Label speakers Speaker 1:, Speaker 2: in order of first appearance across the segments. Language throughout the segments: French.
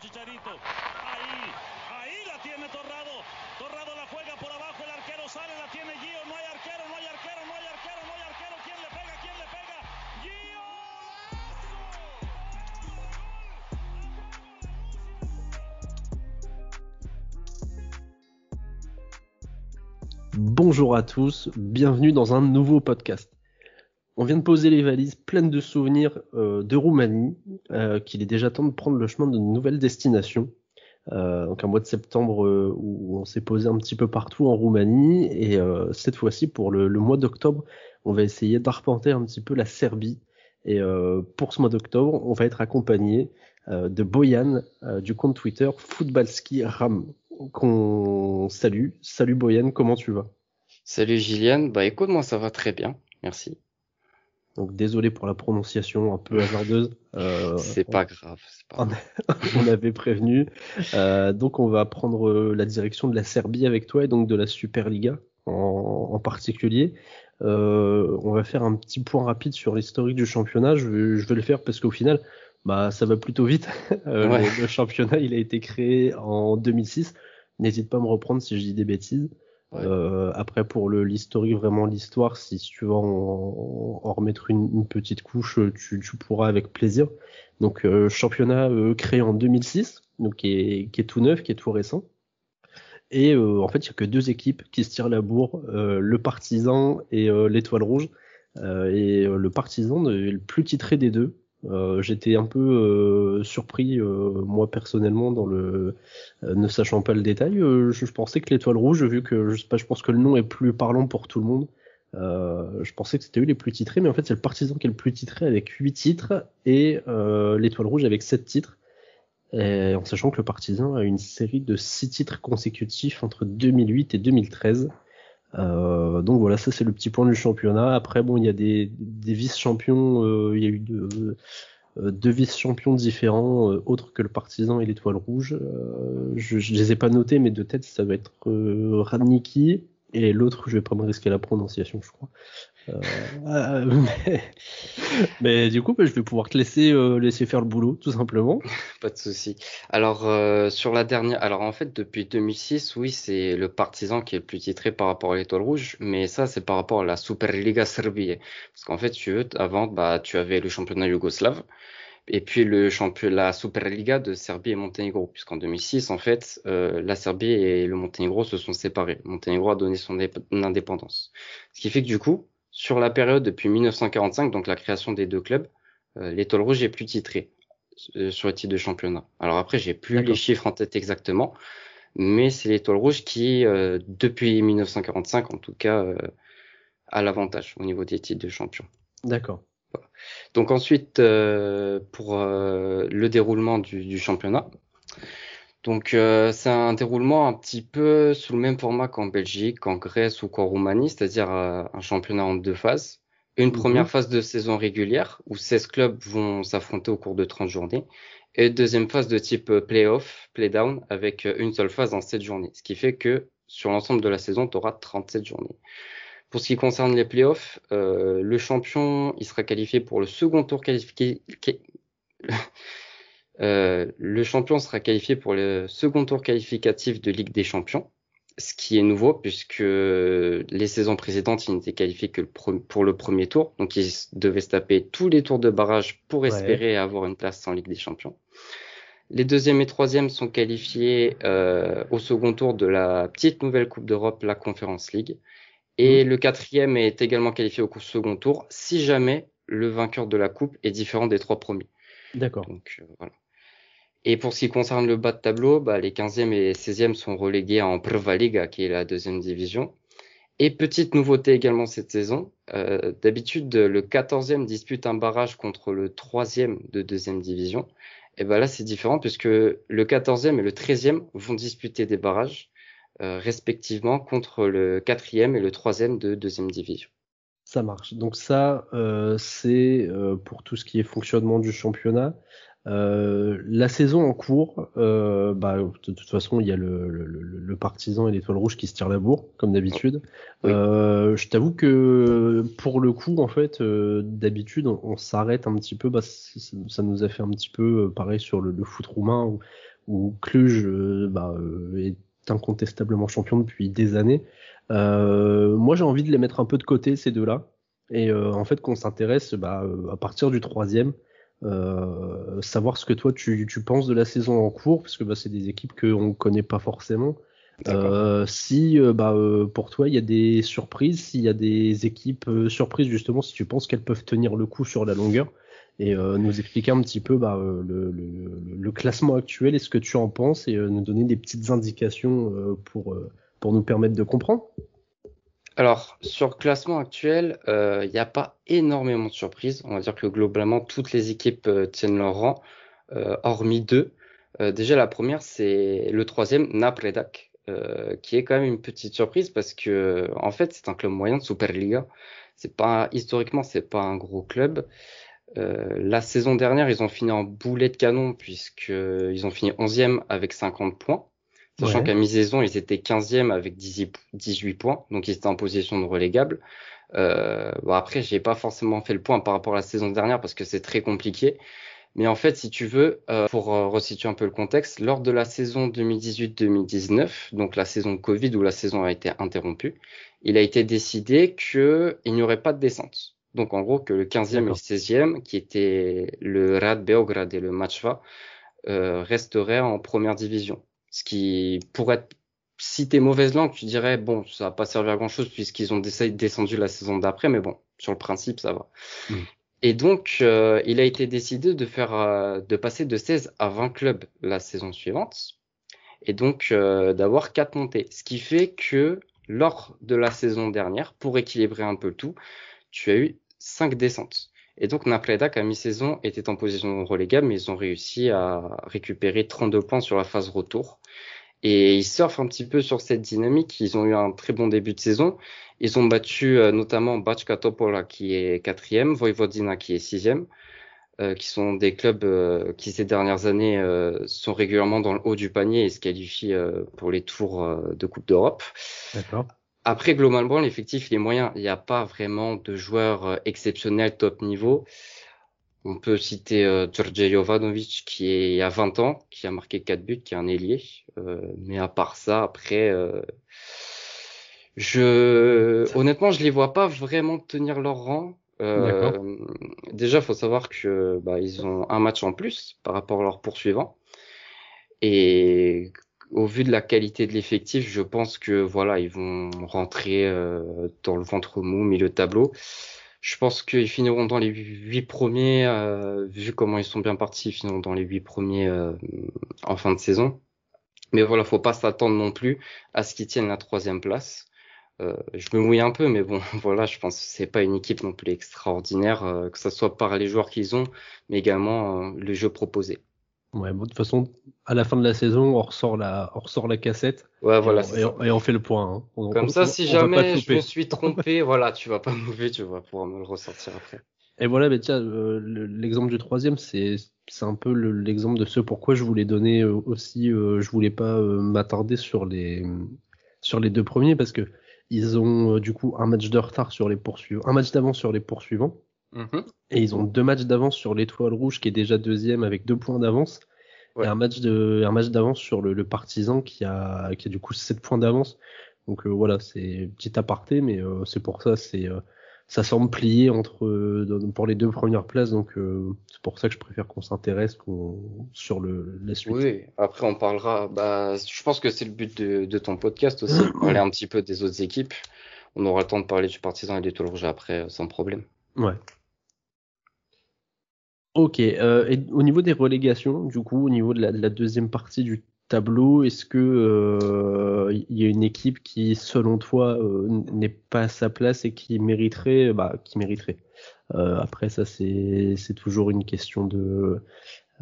Speaker 1: Chicharito. Ahí, ahí la tiene Torrado. Torrado la juega por abajo, el arquero sale, la tiene Gio. No hay arquero, no hay arquero, no hay arquero, no hay arquero. ¿Quién le pega? ¿Quién le pega? Gio.
Speaker 2: Bonjour à tous, bienvenue dans un nouveau podcast. On vient de poser les valises pleines de souvenirs euh, de Roumanie, euh, qu'il est déjà temps de prendre le chemin d'une nouvelle destination. Euh, donc un mois de septembre euh, où on s'est posé un petit peu partout en Roumanie et cette fois-ci pour le, mois d'octobre, on va essayer d'arpenter un petit peu la Serbie. Et pour ce mois d'octobre, on va être accompagné de Boyan du compte Twitter Footballski Ram qu'on salue. Salut Boyan, comment tu vas?
Speaker 3: Salut Gillian, bah écoute, moi ça va très bien, merci.
Speaker 2: Donc désolé pour la prononciation un peu hasardeuse. Euh,
Speaker 3: C'est pas grave, c'est pas
Speaker 2: on,
Speaker 3: grave.
Speaker 2: on avait prévenu. Euh, donc on va prendre euh, la direction de la Serbie avec toi et donc de la Superliga en, en particulier. Euh, on va faire un petit point rapide sur l'historique du championnat. Je vais, je vais le faire parce qu'au final, bah ça va plutôt vite.
Speaker 3: Ouais.
Speaker 2: le championnat, il a été créé en 2006. N'hésite pas à me reprendre si je dis des bêtises. Euh, après pour le l'historique vraiment l'histoire si tu veux en, en remettre une, une petite couche tu, tu pourras avec plaisir. Donc euh, championnat euh, créé en 2006 donc qui est, qui est tout neuf qui est tout récent. Et euh, en fait il y a que deux équipes qui se tirent la bourre euh, le Partizan et euh, l'Étoile Rouge. Euh, et euh, le Partizan est le plus titré des deux euh, j'étais un peu euh, surpris euh, moi personnellement dans le euh, ne sachant pas le détail. Euh, je, je pensais que l'étoile rouge vu que je sais pas je pense que le nom est plus parlant pour tout le monde. Je pensais que c'était eux les plus titrés mais en fait c'est le partisan qui est le plus titré avec 8 titres et l'étoile rouge avec 7 titres. En sachant que le partisan a une série de 6 titres consécutifs entre 2008 et 2013 euh, donc voilà, ça c'est le petit point du championnat. Après, bon, il y a des, vice-champions, euh, il y a eu deux, euh, deux vice-champions différents, autres que le Partizan et l'Étoile Rouge. Je, je les ai pas notés, mais de tête, ça va être Radniki et l'autre, je vais pas me risquer la prononciation, je crois. Euh, euh, mais, du coup, bah, je vais pouvoir te laisser euh, laisser faire le boulot, tout simplement.
Speaker 3: Pas de souci. Alors sur la dernière, alors en fait depuis 2006, oui, c'est le Partizan qui est le plus titré par rapport à l'Étoile Rouge, mais ça c'est par rapport à la Superliga Serbie. Parce qu'en fait, tu veux, avant, bah tu avais le championnat yougoslave et puis le champion, la Superliga de Serbie et Monténégro, puisqu'en 2006, en fait, la Serbie et le Monténégro se sont séparés. Monténégro a donné son dép- indépendance. Ce qui fait que du coup, sur la période depuis 1945, donc la création des deux clubs, euh, l'Étoile Rouge est plus titré euh, sur le titre de championnat. Alors après, j'ai plus les chiffres en tête exactement, mais c'est l'Étoile Rouge qui, euh, depuis 1945 en tout cas, euh, a l'avantage au niveau des titres de champion.
Speaker 2: D'accord.
Speaker 3: Donc ensuite, euh, pour euh, le déroulement du, du championnat. Donc euh, c'est un déroulement un petit peu sous le même format qu'en Belgique, qu'en Grèce ou qu'en Roumanie, c'est-à-dire euh, un championnat en deux phases. Une
Speaker 2: Mhm.
Speaker 3: première phase de saison régulière où 16 clubs vont s'affronter au cours de 30 journées. Et deuxième phase de type euh, play-off, play-down, avec euh, une seule phase en 7 journées. Ce qui fait que sur l'ensemble de la saison, tu auras 37 journées. Pour ce qui concerne les playoffs, euh, le champion, il sera qualifié pour le second tour qualifié. qui- Euh, le champion sera qualifié pour le second tour qualificatif de Ligue des Champions, ce qui est nouveau puisque les saisons précédentes, il n'était qualifié que pour le premier tour, donc il devait se taper tous les tours de barrage pour
Speaker 2: Ouais.
Speaker 3: espérer avoir une place en Ligue des Champions. Les deuxième et troisième sont qualifiés euh, au second tour de la petite nouvelle Coupe d'Europe, la Conference League. Et le quatrième est également qualifié au second tour si jamais le vainqueur de la coupe est différent des trois premiers.
Speaker 2: D'accord.
Speaker 3: Donc euh, voilà. Et pour ce qui concerne le bas de tableau, bah, les 15e et 16e sont relégués en Prva Liga, qui est la deuxième division. Et petite nouveauté également cette saison, euh, d'habitude le 14e dispute un barrage contre le 3e de deuxième division. Et ben là c'est différent puisque le 14e et le 13e vont disputer des barrages euh, respectivement contre le 4e et le 3e de deuxième division.
Speaker 2: Ça marche. Donc ça, euh, c'est pour tout ce qui est fonctionnement du championnat. Euh, la saison en cours, euh, bah, de toute façon, il y a le, le, le, le partisan et l'étoile rouge qui se tirent la bourre, comme d'habitude.
Speaker 3: Oui.
Speaker 2: Euh, je t'avoue que pour le coup, en fait, euh, d'habitude, on, on s'arrête un petit peu. Bah, ça nous a fait un petit peu euh, pareil sur le, le foot roumain où, où Cluj bah, est incontestablement champion depuis des années. moi, j'ai envie de les mettre un peu de côté ces deux-là, et en fait qu'on s'intéresse bah, à partir du troisième. Savoir ce que toi tu, tu, penses de la saison en cours, parce que bah, c'est des équipes qu'on ne connaît pas forcément. Euh, si euh, bah, euh, pour toi il y a des surprises, s'il y a des équipes surprises justement, si tu penses qu'elles peuvent tenir le coup sur la longueur, et nous expliquer un petit peu bah, le, le, le, classement actuel et ce que tu en penses, et nous donner des petites indications pour, pour nous permettre de comprendre.
Speaker 3: Alors, sur le classement actuel, il n'y a pas énormément de surprises. On va dire que globalement, toutes les équipes tiennent leur rang, hormis deux. déjà, la première, c'est le troisième, Napredak, euh, qui est quand même une petite surprise parce que en fait c'est un club moyen de Superliga. C'est pas historiquement c'est pas un gros club. Euh, la saison dernière ils ont fini en boulet de canon puisque ils ont fini 11e avec 50 points. Sachant qu'à mi-saison, ils étaient 15e avec 18 points, donc ils étaient en position de relégable. Euh, bon après, j'ai pas forcément fait le point par rapport à la saison dernière parce que c'est très compliqué. Mais en fait, si tu veux, euh, pour euh, resituer un peu le contexte, lors de la saison 2018-2019, donc la saison Covid où la saison a été interrompue, il a été décidé qu'il n'y aurait pas de descente. Donc en gros que le 15e et le 16e, qui étaient le Rad Beograd et le Machva, euh, resteraient en première division. Ce qui pourrait si t'es mauvaise langue, tu dirais bon, ça va pas servir à grand chose puisqu'ils ont descendu la saison d'après, mais bon, sur le principe, ça va. Mm. Et donc, euh, il a été décidé de faire, euh, de passer de 16 à 20 clubs la saison suivante, et donc euh, d'avoir quatre montées. Ce qui fait que lors de la saison dernière, pour équilibrer un peu tout, tu as eu cinq descentes. Et donc Napredak à mi-saison était en position relégable, mais ils ont réussi à récupérer 32 points sur la phase retour. Et ils surfent un petit peu sur cette dynamique. Ils ont eu un très bon début de saison. Ils ont battu euh, notamment Bachka Topola qui est quatrième, Vojvodina qui est sixième, euh, qui sont des clubs euh, qui ces dernières années euh, sont régulièrement dans le haut du panier et se qualifient pour les tours de Coupe d'Europe. D'accord. Après, globalement, l'effectif, il est moyen. Il n'y a pas vraiment de joueurs exceptionnels top niveau. On peut citer euh, Jovanovic qui est à 20 ans, qui a marqué 4 buts, qui est un ailier. Euh, mais à part ça, après, euh, je honnêtement, je les vois pas vraiment tenir leur rang. Euh, déjà, faut savoir que bah, ils ont un match en plus par rapport à leurs poursuivants. Et au vu de la qualité de l'effectif, je pense que voilà, ils vont rentrer euh, dans le ventre mou, milieu de tableau. Je pense qu'ils finiront dans les huit premiers, euh, vu comment ils sont bien partis, ils finiront dans les huit premiers euh, en fin de saison. Mais voilà, faut pas s'attendre non plus à ce qu'ils tiennent la troisième place. Je me mouille un peu, mais bon, voilà, je pense que c'est pas une équipe non plus extraordinaire, que ce soit par les joueurs qu'ils ont, mais également le jeu proposé.
Speaker 2: Ouais, bon, de toute façon, à la fin de la saison, on ressort la, on ressort la cassette.
Speaker 3: Ouais, voilà.
Speaker 2: Et, on, fait le point.
Speaker 3: Hein. Comme ça, si jamais je me suis trompé, voilà, tu vas pas me tu vas pouvoir me le ressortir après.
Speaker 2: Et voilà, mais tiens, euh, l'exemple du troisième, c'est c'est un peu l'exemple de ce pourquoi je voulais donner euh, aussi, euh, je voulais pas m'attarder sur les sur les deux premiers parce que ils ont du coup un match de retard sur les poursuivants, un match d'avance sur les poursuivants. Mhm. Et ils ont deux matchs d'avance sur l'étoile rouge qui est déjà deuxième avec deux points d'avance. Et un match de un match d'avance sur le, le, partisan qui a qui a du coup sept points d'avance. Donc euh, voilà, c'est petit aparté, mais euh, c'est pour ça, c'est euh, ça semble plier entre pour les deux premières places. Donc c'est pour ça que je préfère qu'on s'intéresse sur le la suite.
Speaker 3: Oui, après on parlera. Bah, je pense que c'est le but de, de ton podcast aussi, parler un petit peu des autres équipes. On aura le temps de parler du partisan et des l'étoile rouge après, sans problème.
Speaker 2: Ouais. Ok, euh, et au niveau des relégations, du coup, au niveau de la, deuxième partie du tableau, est-ce que il euh, y a une équipe qui, selon toi, euh, n'est pas à sa place et qui mériterait, bah, qui mériterait? après, ça, c'est c'est toujours une question de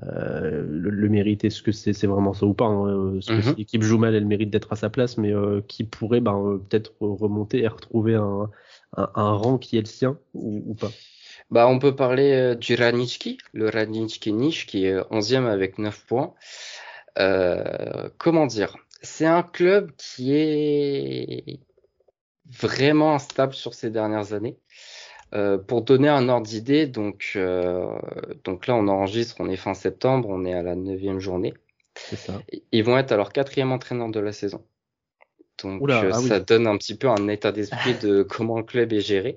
Speaker 2: le, mérite. Est-ce que c'est vraiment ça ou pas hein, Est-ce que mm-hmm. si l'équipe joue mal, elle mérite d'être à sa place, mais qui pourrait, bah, peut-être remonter et retrouver un, un, rang qui est le sien ou, ou pas?
Speaker 3: Bah, on peut parler euh, du Radnički, le Radnički Niche qui est 11e avec 9 points. Euh, comment dire? C'est un club qui est vraiment instable sur ces dernières années. Euh, pour donner un ordre d'idée, donc, euh, donc là on enregistre, on est fin septembre, on est à la neuvième journée.
Speaker 2: C'est ça.
Speaker 3: Ils vont être alors quatrième entraîneur de la saison. Donc
Speaker 2: Oula,
Speaker 3: euh,
Speaker 2: ah oui.
Speaker 3: ça donne un petit peu un état d'esprit de comment le club est géré,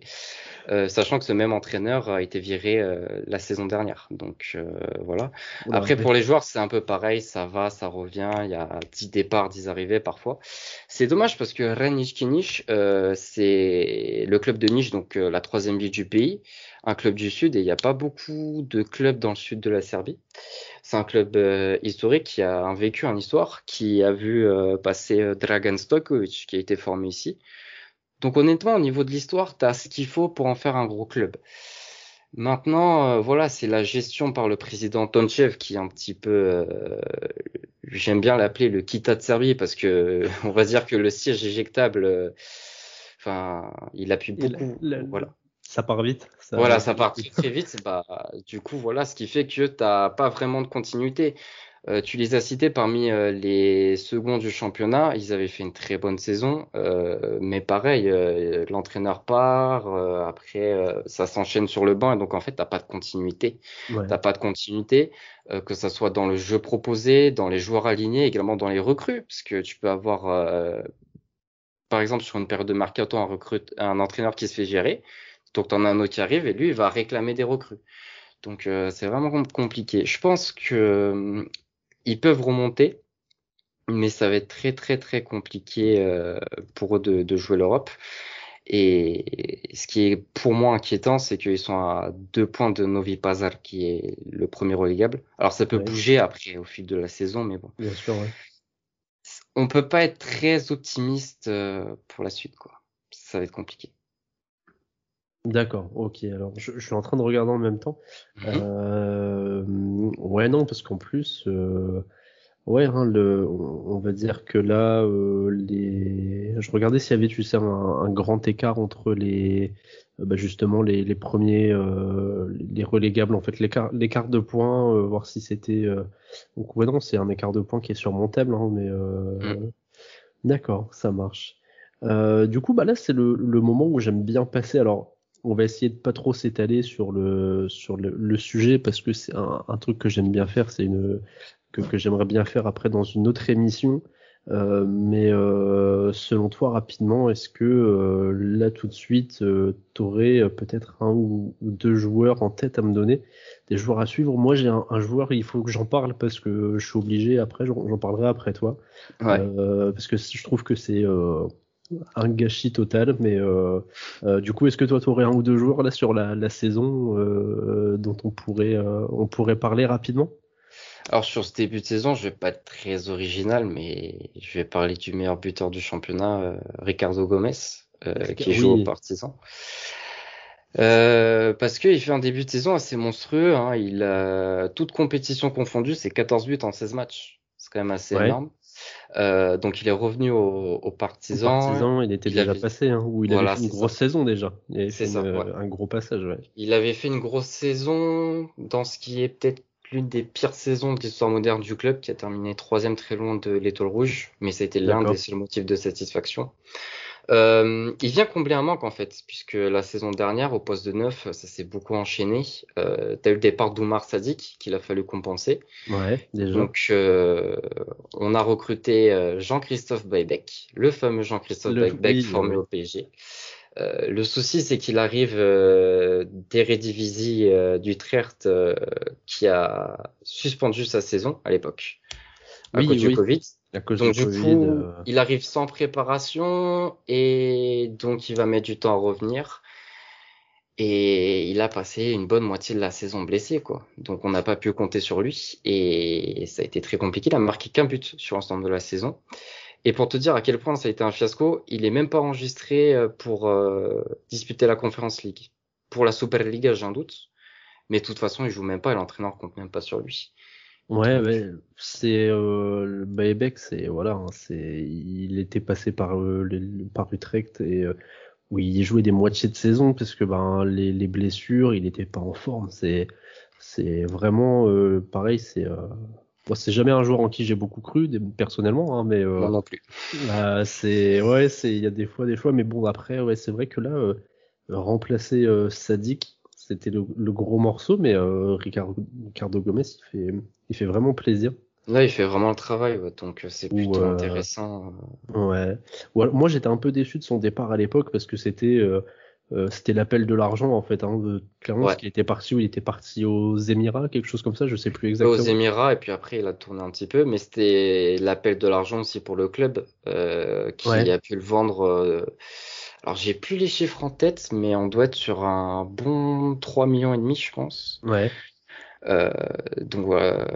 Speaker 3: Euh, sachant que ce même entraîneur a été viré euh, la saison dernière. Donc euh, voilà.
Speaker 2: Oula,
Speaker 3: Après pour les joueurs c'est un peu pareil, ça va, ça revient. Il y a 10 départs, 10 arrivées parfois. C'est dommage parce que Rennes Niche euh, c'est le club de Niche, donc euh, la troisième ville du pays, un club du sud et il n'y a pas beaucoup de clubs dans le sud de la Serbie. C'est un club euh, historique qui a un vécu, une histoire, qui a vu euh, passer euh, Dragan Stojkovic, qui a été formé ici. Donc honnêtement, au niveau de l'histoire, tu as ce qu'il faut pour en faire un gros club. Maintenant, euh, voilà, c'est la gestion par le président Tonchev qui est un petit peu, euh, j'aime bien l'appeler le Kita de Serbie parce que on va dire que le siège éjectable, euh, enfin, il
Speaker 2: Et la-
Speaker 3: beaucoup.
Speaker 2: la-
Speaker 3: voilà.
Speaker 2: Ça part vite. Ça...
Speaker 3: Voilà, ça part très, très vite. Bah, du coup, voilà, ce qui fait que t'as pas vraiment de continuité. Euh, tu les as cités parmi euh, les seconds du championnat. Ils avaient fait une très bonne saison, euh, mais pareil, l'entraîneur part. après, ça s'enchaîne sur le banc, et donc en fait, t'as pas de continuité.
Speaker 2: Ouais.
Speaker 3: T'as pas de continuité, que ça soit dans le jeu proposé, dans les joueurs alignés, également dans les recrues, parce que tu peux avoir, par exemple, sur une période de mercato, un recrute, un entraîneur qui se fait gérer. Donc, t'en as un autre qui arrive et lui, il va réclamer des recrues. Donc, euh, c'est vraiment com- compliqué. Je pense que euh, ils peuvent remonter, mais ça va être très, très, très compliqué euh, pour eux de, de jouer l'Europe. Et ce qui est pour moi inquiétant, c'est qu'ils sont à deux points de Novi Pazar, qui est le premier relégable. Alors, ça peut
Speaker 2: Ouais.
Speaker 3: bouger après au fil de la saison, mais bon.
Speaker 2: Bien sûr, ouais.
Speaker 3: On peut pas être très optimiste euh, pour la suite, quoi. Ça va être compliqué.
Speaker 2: D'accord, ok. Alors, je, je suis en train de regarder en même temps.
Speaker 3: Mhm.
Speaker 2: Euh, ouais, non, parce qu'en plus, euh, ouais, hein, le, on on va dire que là, euh, les, je regardais s'il y avait, tu sais, un, un grand écart entre les, euh, bah, justement, les, les premiers, euh, les relégables, en fait, l'écart, l'écart de points, euh, voir si c'était, euh, donc ouais, non, c'est un écart de points qui est surmontable, hein, mais euh,
Speaker 3: Mm.
Speaker 2: d'accord, ça marche. Euh, du coup, bah là, c'est le, le moment où j'aime bien passer. Alors, on va essayer de pas trop s'étaler sur le sur le, le sujet parce que c'est un, un truc que j'aime bien faire, c'est une que, que j'aimerais bien faire après dans une autre émission. Euh, mais euh, selon toi, rapidement, est-ce que euh, là tout de suite, euh, t'aurais euh, peut-être un ou, deux joueurs en tête à me donner, des joueurs à suivre? Moi, j'ai un, un joueur, il faut que j'en parle parce que je suis obligé. Après, j'en j'en parlerai après toi.
Speaker 3: Ouais.
Speaker 2: Euh, parce que je trouve que c'est euh, un gâchis total. Mais euh, euh, du coup, est-ce que toi, tu aurais un ou deux joueurs là sur la, la saison euh, dont on pourrait, on pourrait parler rapidement?
Speaker 3: Alors sur ce début de saison, je vais pas être très original, mais je vais parler du meilleur buteur du championnat, Ricardo Gomez, euh, qui
Speaker 2: Oui.
Speaker 3: joue au Partizan. Euh, parce qu'il fait un début de saison assez monstrueux. Hein. Il a toute compétition confondue, c'est 14 buts en 16 matchs. C'est quand même assez
Speaker 2: Ouais.
Speaker 3: énorme. Euh, donc il est revenu au, au Partizan.
Speaker 2: Partizan, il était
Speaker 3: il
Speaker 2: déjà
Speaker 3: avait-
Speaker 2: passé, hein, où il
Speaker 3: Voilà,
Speaker 2: avait fait une grosse saison déjà. Il avait
Speaker 3: C'est
Speaker 2: fait
Speaker 3: ça,
Speaker 2: une-
Speaker 3: ouais.
Speaker 2: un gros passage. Ouais.
Speaker 3: Il avait fait une grosse saison dans ce qui est peut-être l'une des pires saisons de l'histoire moderne du club, qui a terminé troisième très loin de l'étoile rouge, mais c'était l'un des seuls motifs de satisfaction. Euh, il vient combler un manque en fait, puisque la saison dernière, au poste de neuf, ça s'est beaucoup enchaîné. Euh, T'as eu le départ d'Oumar Sadik, qu'il a fallu compenser.
Speaker 2: Ouais, déjà.
Speaker 3: Donc, euh, on a recruté euh, Jean-Christophe Baybeck, le fameux Jean-Christophe
Speaker 2: oui,
Speaker 3: formé au PSG. Euh, le souci, c'est qu'il arrive euh, d'Eredivisie euh, d'Utrecht, qui a suspendu sa saison à l'époque à
Speaker 2: Oui,
Speaker 3: cause du
Speaker 2: oui. Cause
Speaker 3: Donc
Speaker 2: du Covid.
Speaker 3: coup,
Speaker 2: euh,
Speaker 3: il arrive sans préparation et donc il va mettre du temps à revenir. Et il a passé une bonne moitié de la saison blessé, quoi. Donc on n'a pas pu compter sur lui et ça a été très compliqué. Il a marqué qu'un but sur l'ensemble de la saison. Et pour te dire à quel point ça a été un fiasco, il est même pas enregistré euh, pour euh, disputer la Conference League. Pour la Superliga, j'ai un doute. Mais de toute façon, il joue même pas et l'entraîneur compte même pas sur lui.
Speaker 2: Ouais, ouais, c'est euh, c'est voilà, hein, c'est il était passé par euh, le- par Utrecht et euh, où il jouait des moitiés de saison parce que ben les, les blessures, il était pas en forme. C'est c'est vraiment euh, pareil, c'est euh, c'est jamais un joueur en qui j'ai beaucoup cru personnellement, hein, mais euh,
Speaker 3: Moi non plus.
Speaker 2: euh, c'est ouais, c'est il y a des fois des fois, mais bon après ouais, c'est vrai que là euh, remplacer euh, Sadik, c'était le, le gros morceau, mais euh, Ricardo, Ricardo Gomez, il fait il fait vraiment plaisir.
Speaker 3: Là, il fait vraiment le travail, ouais, donc euh, c'est plutôt
Speaker 2: euh,
Speaker 3: intéressant.
Speaker 2: Ouais. Alors- moi, j'étais un peu déçu de son départ à l'époque parce que c'était euh, c'était l'appel de l'argent en fait. Hein, de- clairement,
Speaker 3: Ouais.
Speaker 2: parce qu'il était parti où il était parti aux Émirats, quelque chose comme ça. Je sais plus exactement.
Speaker 3: aux Émirats, et puis après, il a tourné un petit peu, mais c'était l'appel de l'argent aussi pour le club, qui
Speaker 2: Ouais.
Speaker 3: a pu le vendre. Euh, Alors, j'ai plus les chiffres en tête, mais on doit être sur un bon 3 millions et demi, je pense.
Speaker 2: Ouais.
Speaker 3: Euh, donc voilà.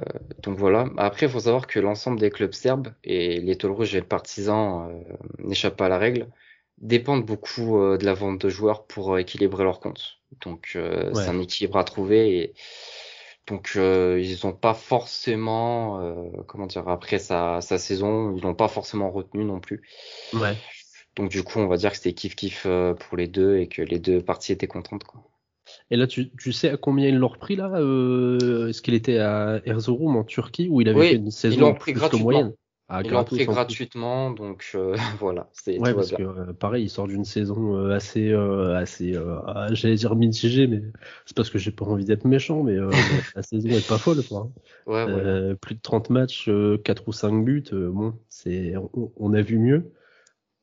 Speaker 3: Donc voilà. Après, il faut savoir que l'ensemble des clubs serbes et l'Étoile Rouge et le Partizan euh, n'échappent pas à la règle, dépendent beaucoup euh, de la vente de joueurs pour euh, équilibrer leurs comptes. Donc euh,
Speaker 2: Ouais.
Speaker 3: c'est un équilibre à trouver et donc euh, ils n'ont pas forcément, euh, comment dire, après sa, sa saison, ils l'ont pas forcément retenu non plus.
Speaker 2: Ouais.
Speaker 3: Donc du coup, on va dire que c'était kiff kiff euh, pour les deux et que les deux parties étaient contentes quoi.
Speaker 2: Et là, tu, tu sais à combien ils l'ont repris là euh, Est-ce qu'il était à Erzurum en Turquie où il avait
Speaker 3: Oui,
Speaker 2: fait une saison
Speaker 3: gratuitement.
Speaker 2: moyenne? Ah,
Speaker 3: Ils l'ont
Speaker 2: gratos,
Speaker 3: pris gratuitement, donc euh, voilà, c'est
Speaker 2: Ouais, parce que euh, pareil, il sort d'une saison euh, assez, euh, assez, euh, ah, j'allais dire mitigée, mais c'est parce que j'ai pas envie d'être méchant, mais euh, la saison est pas folle, quoi.
Speaker 3: Ouais, voilà.
Speaker 2: Euh, plus de 30 matchs, euh, 4 ou 5 buts, euh, bon, c'est, on, on a vu mieux.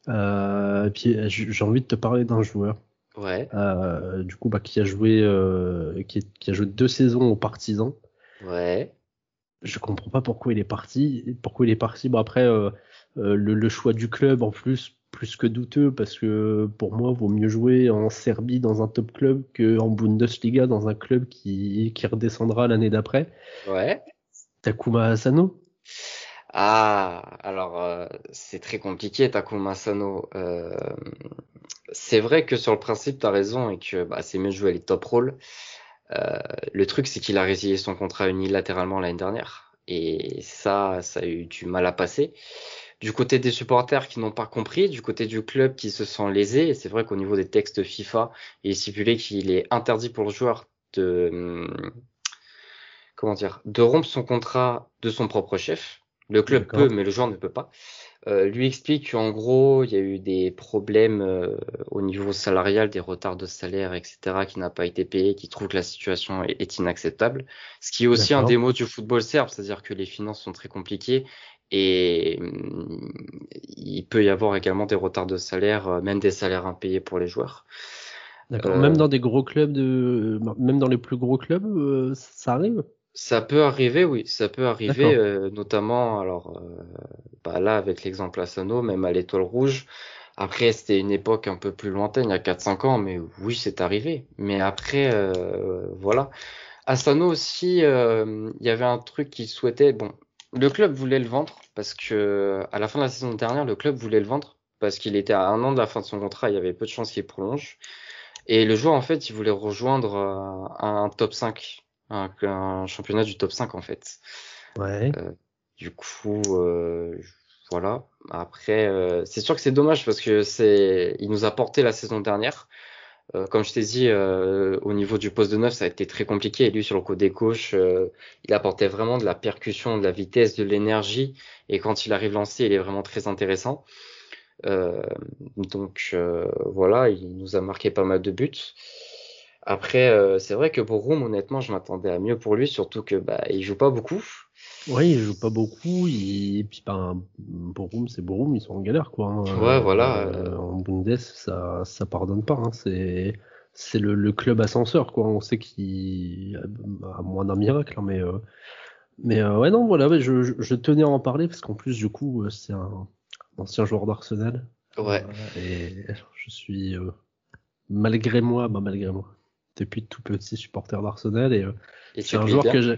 Speaker 2: Euh, et puis euh, j'ai envie de te parler d'un joueur,
Speaker 3: Ouais,
Speaker 2: euh, du coup, bah, qui a joué, euh, qui, qui a joué deux saisons aux Partisans.
Speaker 3: ouais.
Speaker 2: Je comprends pas pourquoi il est parti. Pourquoi il est parti. Bon après le, le choix du club en plus plus que douteux parce que pour moi vaut mieux jouer en Serbie dans un top club que en Bundesliga dans un club qui qui redescendra l'année d'après.
Speaker 3: Ouais.
Speaker 2: Takuma Asano.
Speaker 3: Ah, alors euh, c'est très compliqué, Takuma Sano. Euh, c'est vrai que sur le principe, t'as raison et que bah, c'est mieux de jouer les top rôles. Euh, le truc, c'est qu'il a résilié son contrat unilatéralement l'année dernière. Et ça, ça a eu du mal à passer. Du côté des supporters qui n'ont pas compris, du côté du club qui se sent lésé, c'est vrai qu'au niveau des textes FIFA, il est stipulé qu'il est interdit pour le joueur de, hum, comment dire, de rompre son contrat de son propre chef. Le club peut, mais le joueur ne peut pas. Euh, lui explique qu'en gros, il y a eu des problèmes euh, au niveau salarial, des retards de salaire, etc., qui n'a pas été payé, qui trouve que la situation est, est inacceptable. Ce qui est aussi un mots du football serbe, c'est-à-dire que les finances sont très compliquées et hum, il peut y avoir également des retards de salaire, euh, même des salaires impayés pour les joueurs.
Speaker 2: D'accord.
Speaker 3: Euh,
Speaker 2: Même dans des gros clubs de, même dans les plus gros clubs, euh, ça arrive?
Speaker 3: Ça peut arriver, oui, ça peut arriver, euh, notamment, alors euh, bah là avec l'exemple Asano, même à l'Étoile Rouge. Après, c'était une époque un peu plus lointaine, il y a 4-5 ans, mais oui, c'est arrivé. Mais après, euh, voilà. Asano aussi, euh, il y avait un truc qu'il souhaitait. Bon, le club voulait le vendre parce que à la fin de la saison dernière, le club voulait le vendre parce qu'il était à un an de la fin de son contrat, il y avait peu de chances qu'il prolonge. Et le joueur, en fait, il voulait rejoindre euh, un top 5, un, un championnat du top 5, en fait.
Speaker 2: Ouais.
Speaker 3: Du coup, euh, voilà. Après, euh, c'est sûr que c'est dommage parce que c'est, il nous a porté la saison dernière. Euh, comme je t'ai dit, euh, au niveau du poste de neuf, ça a été très compliqué. Et lui, sur le côté gauche, euh, il apportait vraiment de la percussion, de la vitesse, de l'énergie. Et quand il arrive lancé, il est vraiment très intéressant. Euh, donc euh, voilà, il nous a marqué pas mal de buts. Après, euh, c'est vrai que Borum, honnêtement, je m'attendais à mieux pour lui, surtout que bah, il joue pas beaucoup.
Speaker 2: Ouais, il joue pas beaucoup. Il... Et puis, ben, Borum, c'est Borum, ils sont en galère, quoi. hein.
Speaker 3: Ouais, voilà,
Speaker 2: Euh,
Speaker 3: euh.
Speaker 2: en Bundes, ça, ça pardonne pas. Hein. C'est, c'est le, le club ascenseur, quoi. On sait qu'il, à moins d'un miracle, hein, mais, euh, mais ouais, non, voilà, mais je, je, je tenais à en parler parce qu'en plus, du coup, c'est un ancien joueur d'Arsenal.
Speaker 3: Ouais.
Speaker 2: Et je suis, malgré moi, bah, malgré moi, depuis tout petit supporter d'Arsenal et euh,
Speaker 3: Et
Speaker 2: c'est un joueur que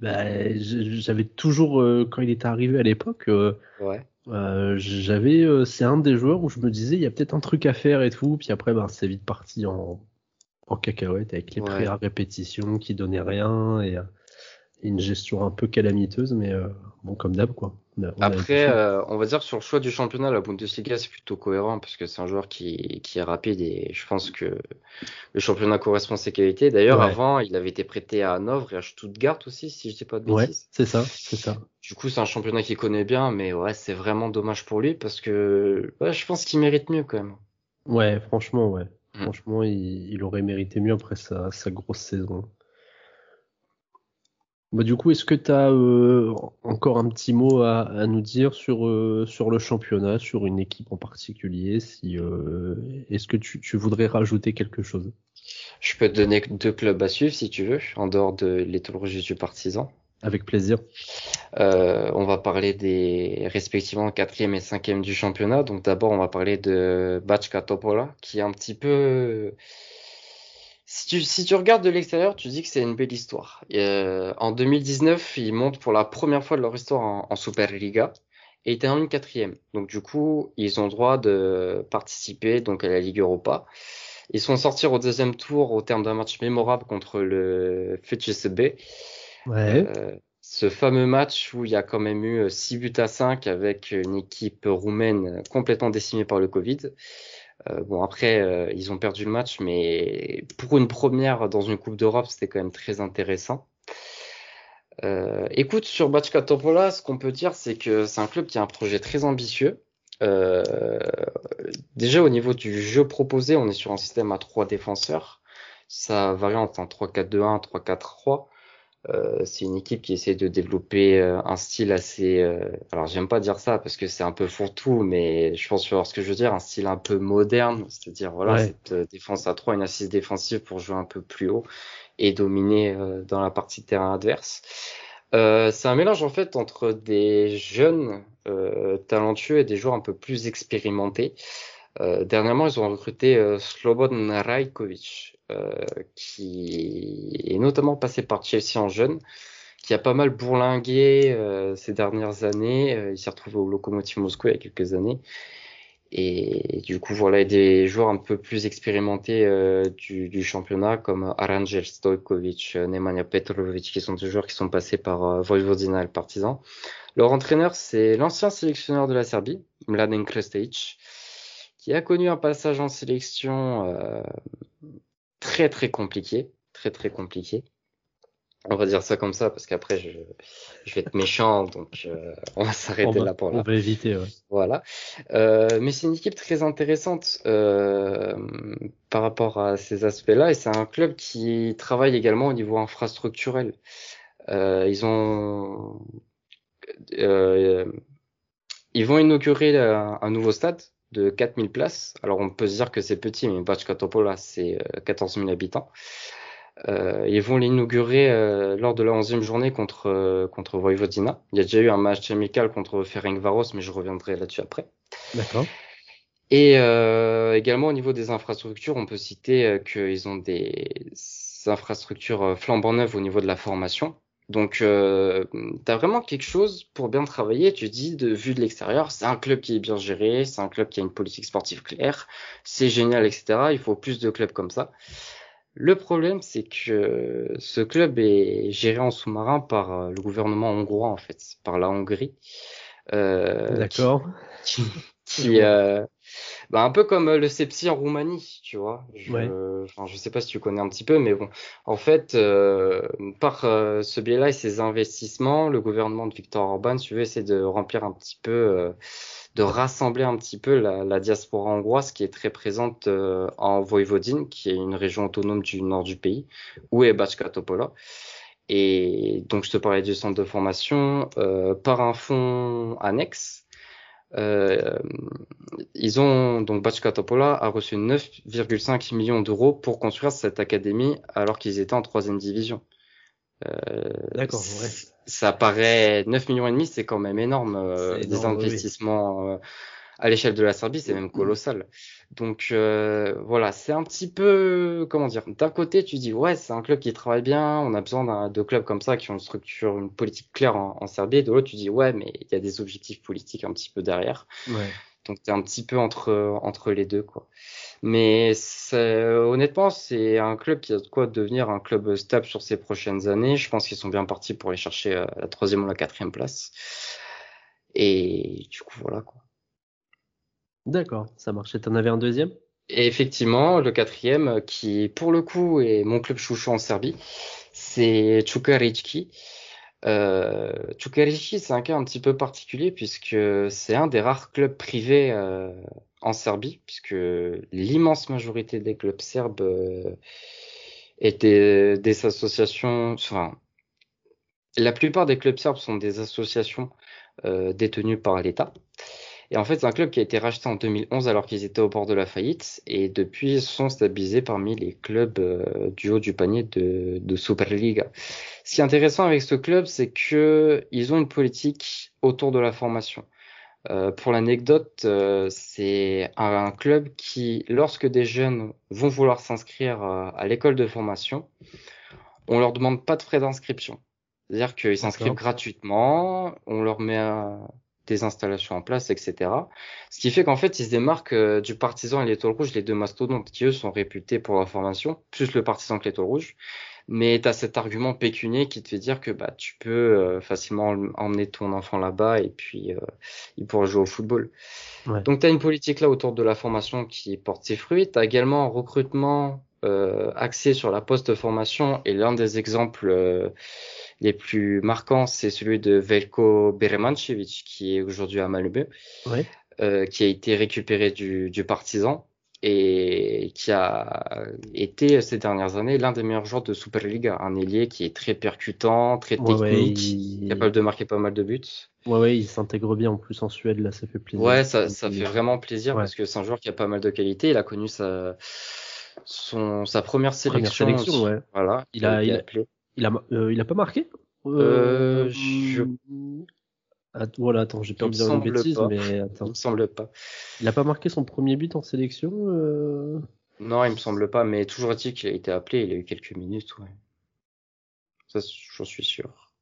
Speaker 2: bah, j'ai- j'avais toujours, euh, quand il était arrivé à l'époque, euh,
Speaker 3: Ouais.
Speaker 2: euh, j'avais, euh, c'est un des joueurs où je me disais, il y a peut-être un truc à faire et tout. Puis après, ben, c'est vite parti en, en cacahuète avec les
Speaker 3: Ouais.
Speaker 2: prêts à répétition qui donnaient rien et, euh, et une gestion un peu calamiteuse, mais euh, bon, comme d'hab, quoi. On a- on a
Speaker 3: Après, euh, on va dire sur le choix du championnat, la Bundesliga, c'est plutôt cohérent parce que c'est un joueur qui, qui est rapide et je pense que le championnat correspond à ses qualités. D'ailleurs,
Speaker 2: Ouais.
Speaker 3: avant, il avait été prêté à Hanovre et à Stuttgart aussi, si je dis pas de
Speaker 2: Ouais,
Speaker 3: bêtises.
Speaker 2: c'est ça, c'est ça.
Speaker 3: Du coup, c'est un championnat qu'il connaît bien, mais ouais, c'est vraiment dommage pour lui parce que ouais, je pense qu'il mérite mieux quand même.
Speaker 2: Ouais, franchement, ouais.
Speaker 3: Mm.
Speaker 2: Franchement, il, il aurait mérité mieux après sa, sa grosse saison. Bah, du coup, est-ce que tu as euh, encore un petit mot à, à nous dire sur, euh, sur le championnat, sur une équipe en particulier si, euh, Est-ce que tu, tu, voudrais rajouter quelque chose?
Speaker 3: Je peux te donner deux clubs à suivre si tu veux, en dehors de l'étoile rouge du partisan.
Speaker 2: Avec plaisir.
Speaker 3: On va parler des respectivement quatrième et cinquième du championnat. Donc d'abord, on va parler de Bachka Topola, qui est un petit peu si tu, si tu regardes de l'extérieur, tu dis que c'est une belle histoire. Euh, en 2019, ils montent pour la première fois de leur histoire en, en Superliga et ils terminent quatrième. Donc du coup, ils ont le droit de participer donc à la Ligue Europa. Ils sont sortis au deuxième tour au terme d'un match mémorable contre le FCSB.
Speaker 2: Ouais.
Speaker 3: Euh, ce fameux match où il y a quand même eu 6 buts à 5 avec une équipe roumaine complètement décimée par le Covid. Euh, bon après euh, ils ont perdu le match, mais pour une première dans une Coupe d'Europe, c'était quand même très intéressant. Euh, écoute, sur Bachka Topola, ce qu'on peut dire, c'est que c'est un club qui a un projet très ambitieux. Euh, déjà au niveau du jeu proposé, on est sur un système à trois défenseurs. Ça varie entre un 3-4-2-1, 3-4-3. Euh, c'est une équipe qui essaie de développer euh, un style assez. Euh, alors j'aime pas dire ça parce que c'est un peu fourre-tout, mais je pense voir ce que je veux dire, un style un peu moderne, c'est-à-dire voilà
Speaker 2: Ouais.
Speaker 3: cette euh, défense à 3, une assise défensive pour jouer un peu plus haut et dominer euh, dans la partie de terrain adverse. Euh, c'est un mélange en fait entre des jeunes euh, talentueux et des joueurs un peu plus expérimentés. Euh, dernièrement, ils ont recruté euh, Slobodan Rajkovic, qui est notamment passé par Chelsea en jeune, qui a pas mal bourlingué euh, ces dernières années. Euh, il s'est retrouvé au Lokomotiv Moscou il y a quelques années. Et du coup, voilà, des joueurs un peu plus expérimentés euh, du, championnat, comme Arangel Stojkovic, euh, Nemanja Petrovic, qui sont des joueurs qui sont passés par euh, Vojvodina et le Partizan. Leur entraîneur, c'est l'ancien sélectionneur de la Serbie, Mladen Krstić, qui a connu un passage en sélection euh, très très compliqué, très très compliqué. On va dire ça comme ça parce qu'après je, je vais être méchant, donc euh, on va
Speaker 2: On
Speaker 3: s'arrêter là pour
Speaker 2: on
Speaker 3: là.
Speaker 2: va éviter. Ouais.
Speaker 3: Voilà. Euh, mais c'est une équipe très intéressante euh, par rapport à ces aspects-là et c'est un club qui travaille également au niveau infrastructurel. Euh, ils ont euh, ils vont inaugurer un, un nouveau stade de 4000 places. Alors on peut se dire que c'est petit, mais Bachka Topola c'est euh, 14 000 habitants. Euh, ils vont l'inaugurer euh, lors de la 11e journée contre euh, contre Vojvodina. Il y a déjà eu un match amical contre Ferencvaros, mais je reviendrai là-dessus après.
Speaker 2: D'accord.
Speaker 3: Et euh, également au niveau des infrastructures, on peut citer euh, qu'ils ont des infrastructures euh, flambant neuves au niveau de la formation. Donc, euh, tu as vraiment quelque chose pour bien travailler. Tu dis, de vue de l'extérieur, c'est un club qui est bien géré, c'est un club qui a une politique sportive claire, c'est génial, etc. Il faut plus de clubs comme ça. Le problème, c'est que ce club est géré en sous-marin par euh, le gouvernement hongrois, en fait, par la Hongrie. Euh, qui-
Speaker 2: D'accord.
Speaker 3: qui, qui, euh, bah, un peu comme euh, le Sepsi en Roumanie, tu vois. Je,
Speaker 2: Ouais.
Speaker 3: enfin, je sais pas si tu connais un petit peu, mais bon, en fait, euh, par euh, ce biais-là et ces investissements, le gouvernement de Viktor Orban, tu veux, essaie de remplir un petit peu, euh, de rassembler un petit peu la, la diaspora hongroise qui est très présente euh, en Voïvodine, qui est une région autonome du nord du pays, où est Bachka Topola. Et donc, je te parlais du centre de formation euh, par un fonds annexe. Euh, ils ont donc Bachka Topola a reçu 9,5 millions d'euros pour construire cette académie alors qu'ils étaient en troisième division. Euh,
Speaker 2: D'accord. Ouais.
Speaker 3: ça paraît 9 millions et demi, c'est quand même énorme. euh, des
Speaker 2: énorme, oui, oui.
Speaker 3: À l'échelle de la Serbie, c'est même colossal. Donc euh, voilà, c'est un petit peu comment dire. D'un côté, tu dis ouais, c'est un club qui travaille bien, on a besoin de clubs comme ça qui ont une structure, une politique claire en, en Serbie. Et de l'autre, tu dis ouais, mais il y a des objectifs politiques un petit peu derrière.
Speaker 2: Ouais.
Speaker 3: Donc t'es un petit peu entre entre les deux quoi. Mais honnêtement, c'est un club qui a de quoi devenir un club stable sur ces prochaines années. Je pense qu'ils sont bien partis pour aller chercher euh, la troisième ou la quatrième place. Et du coup voilà quoi.
Speaker 2: D'accord. Ça marchait. T'en avais un deuxième?
Speaker 3: Et effectivement, le quatrième, euh, qui pour le coup est mon club chouchou en Serbie, c'est Čukarički. Euh, c'est un cas un petit peu particulier puisque c'est un des rares clubs privés euh, en Serbie, puisque l'immense majorité des clubs serbes euh, étaient des associations, enfin, La plupart des clubs serbes sont des associations euh, détenues par l'État. Et en fait, c'est un club qui a été racheté en 2011 alors qu'ils étaient au bord de la faillite et depuis sont stabilisés parmi les clubs euh, du haut du panier de, de Superliga. Ce qui est intéressant avec ce club, c'est que ils ont une politique autour de la formation. Euh, pour l'anecdote, euh, c'est un, club qui, lorsque des jeunes vont vouloir s'inscrire euh, à l'école de formation, on leur demande pas de frais d'inscription. C'est-à-dire qu'ils s'inscrivent gratuitement, on leur met des installations en place, etc. Ce qui fait qu'en fait, ils se démarquent euh, du Partisan et l'Étoile Rouge, les deux mastodontes qui, eux, sont réputés pour leur formation, plus le Partisan que l'Étoile Rouge. Mais tu as cet argument pécunier qui te fait dire que bah, tu peux euh, facilement emmener ton enfant là-bas et puis euh, il pourra jouer au football. Donc tu as une politique là autour de la formation qui porte ses fruits. Tu as également un recrutement axé sur la post-formation et l'un des exemples les plus marquants, c'est celui de Velko Beremancevic, qui est aujourd'hui à Malmö, euh, qui a été récupéré du, du Partizan et qui a été ces dernières années l'un des meilleurs joueurs de Superliga, un ailier qui est très percutant, très technique, capable de marquer pas mal de buts.
Speaker 2: Ouais, ouais, il s'intègre bien en plus en Suède, là, ça fait plaisir.
Speaker 3: Ouais, ça, ça fait vraiment plaisir parce que c'est un joueur qui a pas mal de qualité. Il a connu sa, son, sa première sélection.
Speaker 2: Première sélection, ouais.
Speaker 3: Voilà.
Speaker 2: Il a, il, a, il a, euh, il a pas marqué?
Speaker 3: Euh, je...
Speaker 2: voilà, attends, j'ai pas dire une bêtise, mais attends.
Speaker 3: Il me semble pas.
Speaker 2: Il a pas marqué son premier but en sélection euh...
Speaker 3: Non, il me semble pas, mais toujours est-il qu'il a été appelé, il a eu quelques minutes, ouais. Ça, j'en suis sûr.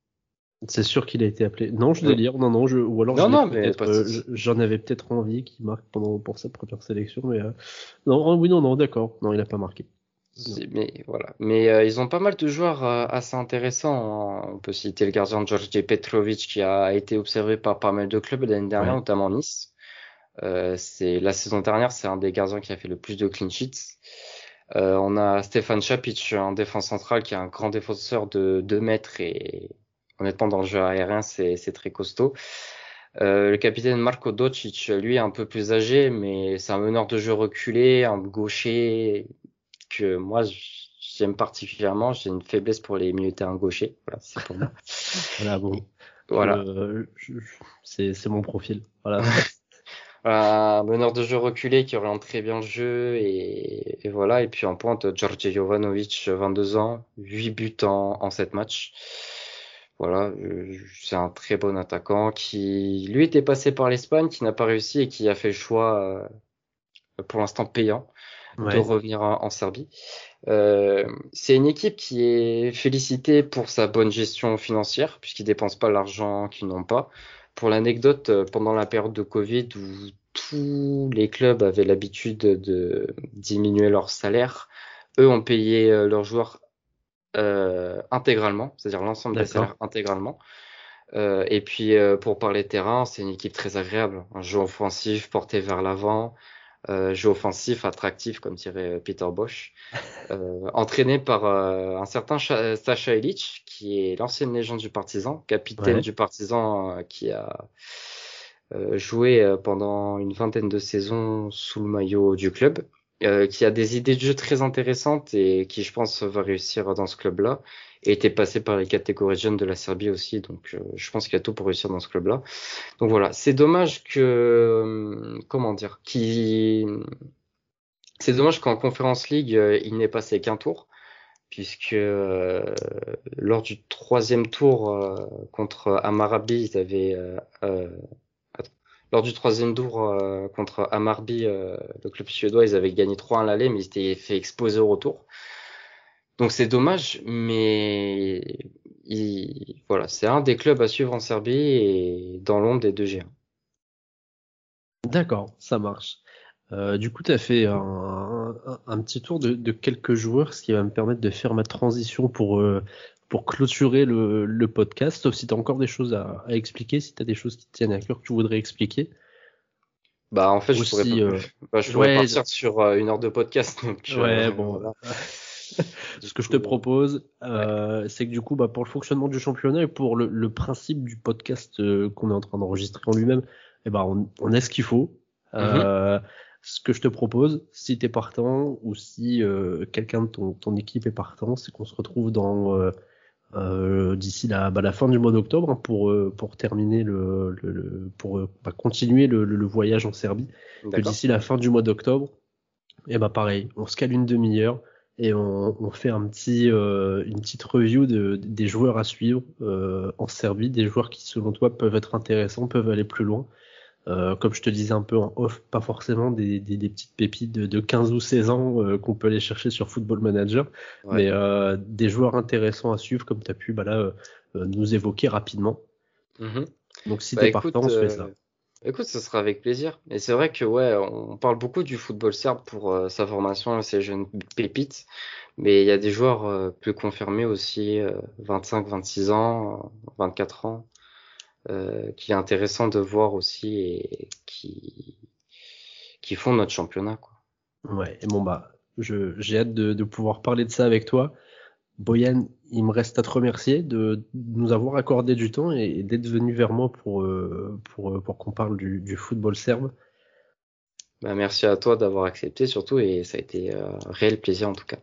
Speaker 2: C'est sûr qu'il a été appelé. Non, je délire. Non, non, je ou alors
Speaker 3: mais
Speaker 2: euh, j'en avais peut-être envie qu'il marque pendant pour sa première sélection, mais euh... non, oui, non, non, d'accord. Non, il a pas marqué.
Speaker 3: Mais voilà. Mais euh, ils ont pas mal de joueurs euh, assez intéressants. On peut citer le gardien Georgi Petrovic qui a été observé par pas mal de clubs l'année dernière, notamment Nice. Euh, c'est la saison dernière, c'est un des gardiens qui a fait le plus de clean sheets. Euh, on a Stefan Čapić en défense centrale qui est un grand défenseur de 2 mètres et honnêtement dans le jeu aérien c'est très costaud. Euh, le capitaine Marko Docic, lui, est un peu plus âgé, mais c'est un meneur de jeu reculé, un gaucher, que moi j'aime particulièrement. J'ai une faiblesse pour les milieux terrain gauchers. Voilà, c'est pour moi.
Speaker 2: voilà, bon.
Speaker 3: Voilà.
Speaker 2: Euh, c'est mon profil. Voilà.
Speaker 3: un meneur de jeu reculé qui oriente très bien le jeu et, et voilà. Et puis en pointe, George Jovanovic, 22 ans, 8 buts en, en 7 matchs. Voilà, euh, c'est un très bon attaquant qui, lui, était passé par l'Espagne, qui n'a pas réussi et qui a fait le choix, euh, pour l'instant payant, de revenir en, Serbie. Euh, c'est une équipe qui est félicitée pour sa bonne gestion financière, puisqu'ils dépensent pas l'argent qu'ils n'ont pas. Pour l'anecdote, euh, pendant la période de Covid où tous les clubs avaient l'habitude de diminuer leur salaire, eux ont payé euh, leurs joueurs euh, intégralement, c'est-à-dire l'ensemble des salaires intégralement. Euh, et puis pour parler terrain, c'est une équipe très agréable, un jeu offensif porté vers l'avant, euh, jeu offensif, attractif, comme dirait Peter Bosch, euh, entraîné par euh, un certain Sacha Illich, qui est l'ancienne légende du Partizan, capitaine du Partizan, euh, qui a euh, joué pendant une vingtaine de saisons sous le maillot du club, qui a des idées de jeu très intéressantes et qui, je pense, va réussir dans ce club-là et était passé par les catégories jeunes de la Serbie aussi. Donc, euh, je pense qu'il y a tout pour réussir dans ce club-là. Donc voilà, c'est dommage que, euh, comment dire, qui, c'est dommage qu'en Conference League, euh, il n'ait passé qu'un tour, puisque lors du troisième tour contre Amarabi, ils avaient lors du troisième tour contre Amarby, le club suédois, ils avaient gagné 3-1 l'aller, mais ils s'étaient fait exploser au retour. Donc c'est dommage, mais voilà, c'est un des clubs à suivre en Serbie et dans l'ombre des deux G1.
Speaker 2: D'accord, ça marche. Euh, du coup, tu as fait un, petit tour de, quelques joueurs, ce qui va me permettre de faire ma transition pour, euh, pour clôturer le, podcast, sauf si tu as encore des choses à, expliquer, si tu as des choses qui te tiennent à cœur que tu voudrais expliquer.
Speaker 3: Bah en fait, je pourrais, euh, bah, je pourrais partir sur une heure de podcast.
Speaker 2: ouais, bon. Ce que je te propose, euh, c'est que du coup, bah, pour le fonctionnement du championnat et pour le, le principe du podcast euh, qu'on est en train d'enregistrer en lui-même, eh ben, on, on a ce qu'il faut. Euh, mhm. Ce que je te propose, si tu es partant ou si euh, quelqu'un de ton, ton, équipe est partant, c'est qu'on se retrouve dans euh, d'ici la, bah, la fin du mois d'octobre hein, pour, euh, pour terminer le, le, pour euh, bah, continuer le, le, voyage en Serbie. D'ici la fin du mois d'octobre, et bah pareil, on se cale une demi-heure et on, on, fait un petit, une petite review de, des joueurs à suivre en Serbie, des joueurs qui selon toi peuvent être intéressants, peuvent aller plus loin. Euh, comme je te disais un peu en off, pas forcément des, des, des petites pépites de, de, 15 ou 16 ans euh, qu'on peut aller chercher sur Football Manager, mais euh, des joueurs intéressants à suivre comme tu as pu bah là, euh, nous évoquer rapidement.
Speaker 3: Mm-hmm.
Speaker 2: Donc si bah, t'es partant, on se fait ça.
Speaker 3: Écoute, ce sera avec plaisir. Et c'est vrai que ouais, on parle beaucoup du football serbe pour sa formation, ses jeunes pépites, mais il y a des joueurs plus confirmés aussi, 25, 26 ans, 24 ans. Euh, qui est intéressant de voir aussi et qui, qui font notre championnat. Quoi.
Speaker 2: Ouais, et bon bah, j'ai hâte de, de, pouvoir parler de ça avec toi. Boyan, il me reste à te remercier de nous avoir accordé du temps et, d'être venu vers moi pour, euh, pour, pour qu'on parle du, football serbe.
Speaker 3: Bah, merci à toi d'avoir accepté surtout et ça a été un réel plaisir en tout cas.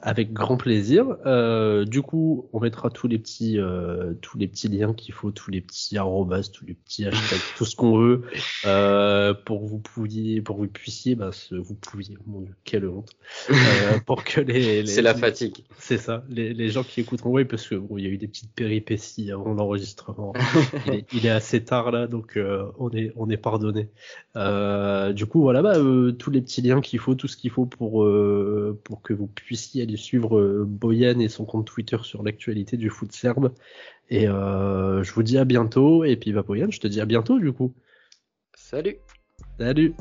Speaker 2: Avec grand plaisir. Euh, du coup, on mettra tous les petits, euh, tous les petits liens qu'il faut, tous les petits arrobas, tous les petits hashtags, tout ce qu'on veut, euh, pour vous pouviez, pour vous puissiez, bah, vous pouviez, mon Dieu, quelle honte, euh, pour que les, les
Speaker 3: c'est la fatigue.
Speaker 2: C'est ça, les, les gens qui écouteront, oui, parce que bon, il y a eu des petites péripéties avant l'enregistrement. il, est, il, est, assez tard là, donc euh, on est, on est pardonné. Euh, du coup, voilà, bah, tous les petits liens qu'il faut, tout ce qu'il faut pour, pour que vous puissiez de suivre euh, Boyan et son compte Twitter sur l'actualité du foot serbe. Et euh, je vous dis à bientôt. Et puis, bah, Boyan, je te dis à bientôt du coup.
Speaker 3: Salut.
Speaker 2: Salut.